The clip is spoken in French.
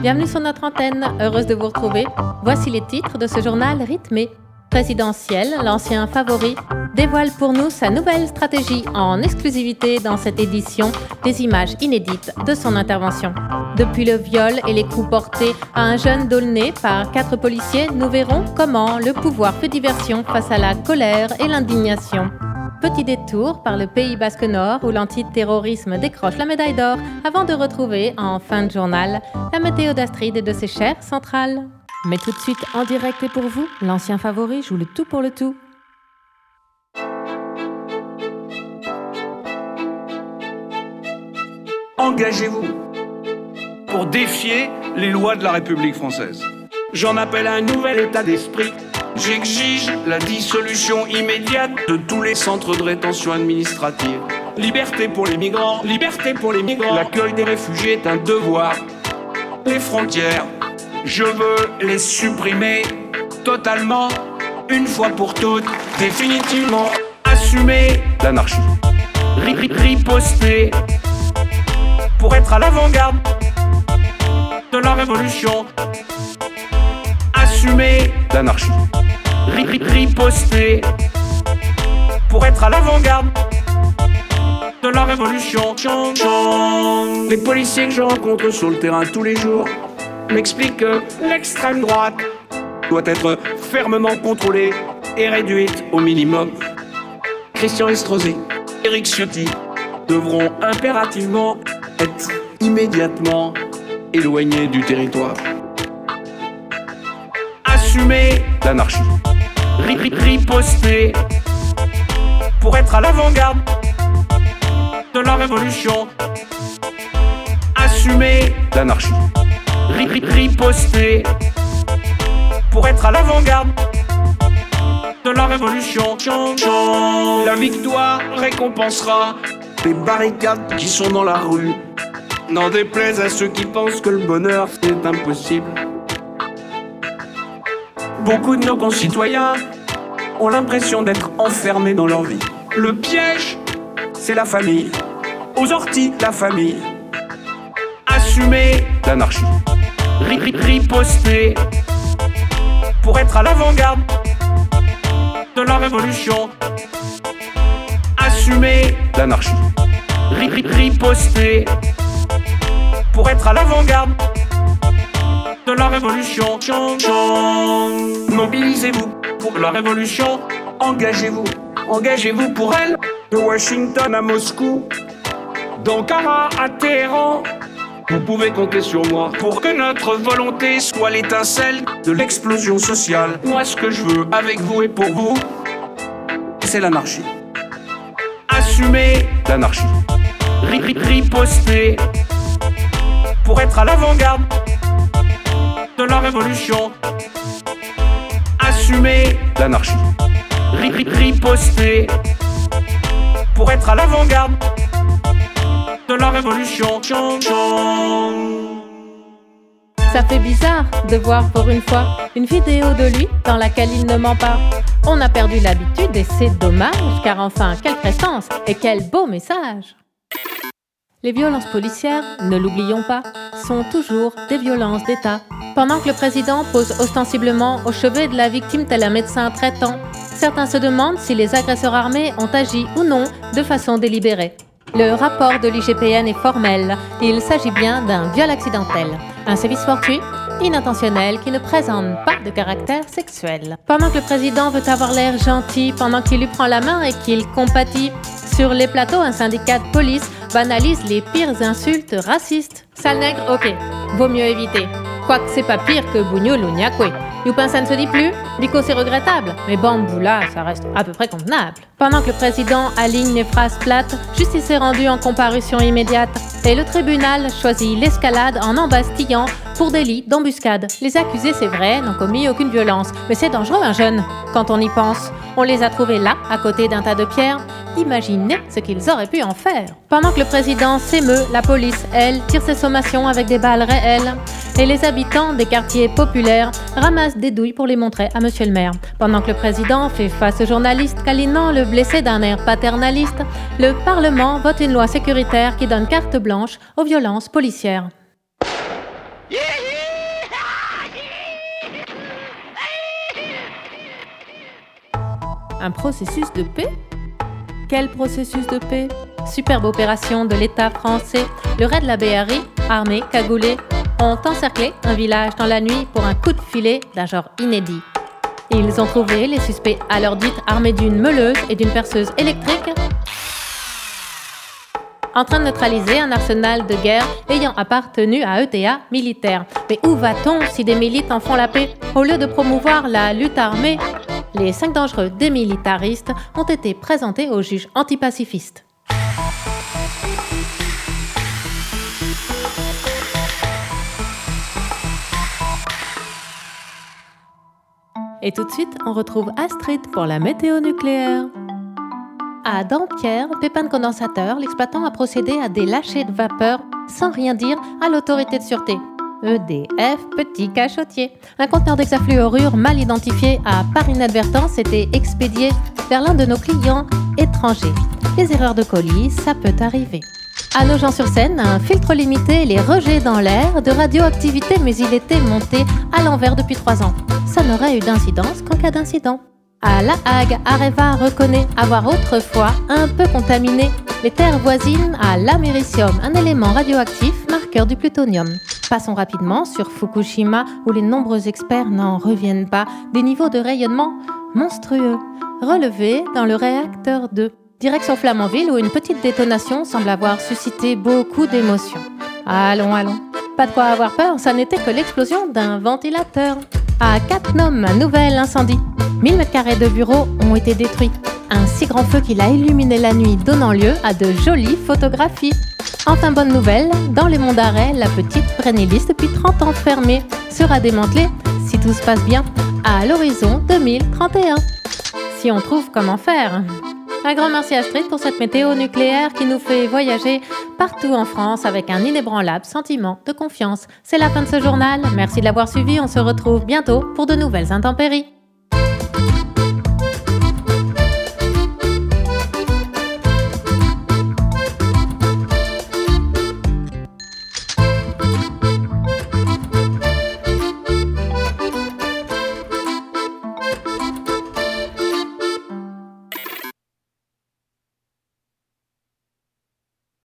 Bienvenue sur notre antenne, heureuse de vous retrouver. Voici les titres de ce journal rythmé. Présidentiel, l'ancien favori, dévoile pour nous sa nouvelle stratégie en exclusivité dans cette édition des images inédites de son intervention. Depuis le viol et les coups portés à un jeune D'aulnay par quatre policiers, nous verrons comment le pouvoir fait diversion face à la colère et l'indignation. Petit détour par le pays basque nord où l'antiterrorisme décroche la médaille d'or avant de retrouver en fin de journal la météo d'Astrid et de ses chères centrales. Mais tout de suite en direct et pour vous, l'ancien favori joue le tout pour le tout. Engagez-vous pour défier les lois de la République française. J'en appelle à un nouvel état d'esprit J'exige la dissolution immédiate de tous les centres de rétention administrative. Liberté pour les migrants, liberté pour les migrants. L'accueil des réfugiés est un devoir. Les frontières, je veux les supprimer totalement, une fois pour toutes, définitivement. Assumer l'anarchie, riposter pour être à l'avant-garde de la révolution. Assumer l'anarchie riposter pour être à l'avant-garde de la révolution. Les policiers que je rencontre sur le terrain tous les jours m'expliquent que l'extrême droite doit être fermement contrôlée et réduite au minimum. Christian Estrosi, Eric Ciotti devront impérativement être immédiatement éloignés du territoire. Assumer l'anarchie riposter pour être à l'avant-garde de la révolution. Assumer l'anarchie. Riposter pour être à l'avant-garde de la révolution. La victoire récompensera les barricades qui sont dans la rue. N'en déplaise à ceux qui pensent que le bonheur c'est impossible. Beaucoup de nos concitoyens ont l'impression d'être enfermés dans leur vie. Le piège, c'est la famille. Aux orties, la famille. Assumer l'anarchie. Riposter pour être à l'avant-garde de la révolution. Assumer l'anarchie. Riposter pour être à l'avant-garde de la révolution. Mobilisez-vous pour la révolution. Engagez-vous, engagez-vous pour elle. De Washington à Moscou, d'Ankara à Téhéran. Vous pouvez compter sur moi pour que notre volonté soit l'étincelle de l'explosion sociale. Moi, ce que je veux avec vous et pour vous, c'est l'anarchie. Assumez l'anarchie. Riposter pour être à l'avant-garde de la révolution. Assumer l'anarchie. Riposter pour être à l'avant-garde de la révolution. Ça fait bizarre de voir pour une fois une vidéo de lui dans laquelle il ne ment pas. On a perdu l'habitude et c'est dommage, car enfin, quelle prestance et quel beau message! Les violences policières, ne l'oublions pas, sont toujours des violences d'État. Pendant que le président pose ostensiblement au chevet de la victime tel un médecin traitant, certains se demandent si les agresseurs armés ont agi ou non de façon délibérée. Le rapport de l'IGPN est formel. Il s'agit bien d'un viol accidentel, un sévice fortuit, inintentionnel, qui ne présente pas de caractère sexuel. Pendant que le président veut avoir l'air gentil, pendant qu'il lui prend la main et qu'il compatit, sur les plateaux, un syndicat de police banalise les pires insultes racistes. Sale nègre, ok, vaut mieux éviter. Quoique c'est pas pire que bougnoul ou niakwe. Ça ne se dit plus Bico, c'est regrettable. Mais Bamboula, ça reste à peu près convenable. Pendant que le président aligne les phrases plates, justice est rendue en comparution immédiate. Et le tribunal choisit l'escalade en embastillant pour délit d'embuscade. Les accusés, c'est vrai, n'ont commis aucune violence. Mais c'est dangereux, un jeune, quand on y pense. On les a trouvés là, à côté d'un tas de pierres. Imaginez ce qu'ils auraient pu en faire. Pendant que le président s'émeut, la police, elle, tire ses sommations avec des balles réelles. Et les habitants des quartiers populaires ramassent des douilles pour les montrer à monsieur le maire. Pendant que le président fait face aux journalistes câlinant le blessé d'un air paternaliste, le Parlement vote une loi sécuritaire qui donne carte blanche aux violences policières. Un processus de paix? Quel processus de paix? Superbe opération de l'État français. Le raid de la BRI, armé, cagoulé, ont encerclé un village dans la nuit pour un coup de filet d'un genre inédit. Ils ont trouvé les suspects à leur dite armés d'une meuleuse et d'une perceuse électrique en train de neutraliser un arsenal de guerre ayant appartenu à ETA militaire. Mais où va-t-on si des milites en font la paix? Au lieu de promouvoir la lutte armée, les cinq dangereux démilitaristes ont été présentés aux juges antipacifistes. Et tout de suite, on retrouve Astrid pour la météo nucléaire. À Dampierre, pépin de condensateur, l'exploitant a procédé à des lâchers de vapeur sans rien dire à l'autorité de sûreté. EDF Petit Cachotier. Un conteneur d'hexafluorure mal identifié a, par inadvertance, été expédié vers l'un de nos clients étrangers. Les erreurs de colis, ça peut arriver. À Nogent-sur-Seine, un filtre limité les rejets dans l'air de radioactivité, mais il était monté à l'envers depuis trois ans. Ça n'aurait eu d'incidence qu'en cas d'incident. À La Hague, Areva reconnaît avoir autrefois un peu contaminé les terres voisines à l'américium, un élément radioactif marqueur du plutonium. Passons rapidement sur Fukushima où les nombreux experts n'en reviennent pas des niveaux de rayonnement monstrueux relevés dans le réacteur 2. Direction Flamanville où une petite détonation semble avoir suscité beaucoup d'émotions. Allons, allons. Pas de quoi avoir peur, ça n'était que l'explosion d'un ventilateur. À Catnum, un nouvel incendie. 1000 m2 de bureaux ont été détruits. Un si grand feu qu'il a illuminé la nuit, donnant lieu à de jolies photographies. Enfin, bonne nouvelle, dans les monts d'arrêt, la petite Brennilis, depuis 30 ans fermée, sera démantelée, si tout se passe bien, à l'horizon 2031. Si on trouve comment faire. Un grand merci à Astrid pour cette météo nucléaire qui nous fait voyager partout en France avec un inébranlable sentiment de confiance. C'est la fin de ce journal. Merci de l'avoir suivi. On se retrouve bientôt pour de nouvelles intempéries.